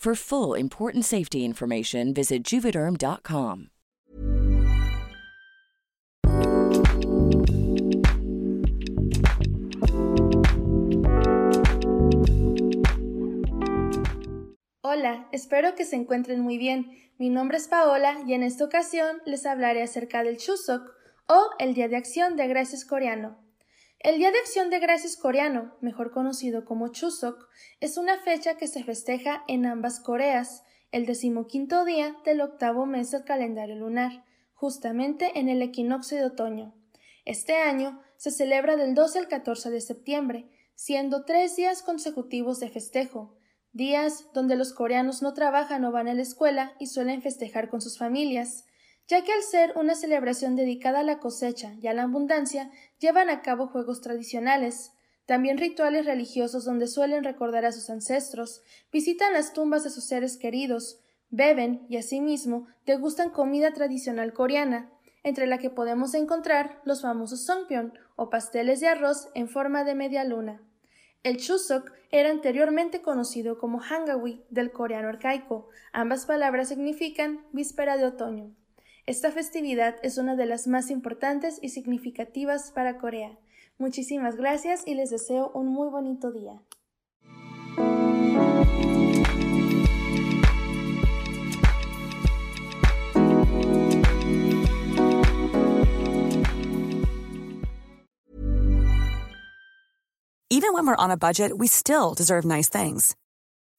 For full important safety information, visit juvederm.com. Hola, espero que se encuentren muy bien. Mi nombre es Paola y en esta ocasión les hablaré acerca del Chuseok o el Día de Acción de Gracias coreano. El Día de Acción de Gracias coreano, mejor conocido como Chuseok, es una fecha que se festeja en ambas Coreas, el decimoquinto día del octavo mes del calendario lunar, justamente en el equinoccio de otoño. Este año se celebra del 12 al 14 de septiembre, siendo tres días consecutivos de festejo, días donde los coreanos no trabajan o van a la escuela y suelen festejar con sus familias, ya que al ser una celebración dedicada a la cosecha y a la abundancia, llevan a cabo juegos tradicionales, también rituales religiosos donde suelen recordar a sus ancestros, visitan las tumbas de sus seres queridos, beben y asimismo degustan comida tradicional coreana, entre la que podemos encontrar los famosos songpyeon o pasteles de arroz en forma de media luna. El Chuseok era anteriormente conocido como Hangawi del coreano arcaico. Ambas palabras significan víspera de otoño. Esta festividad es una de las más importantes y significativas para Corea. Muchísimas gracias y les deseo un muy bonito día. Even when we're on a budget, we still deserve nice things.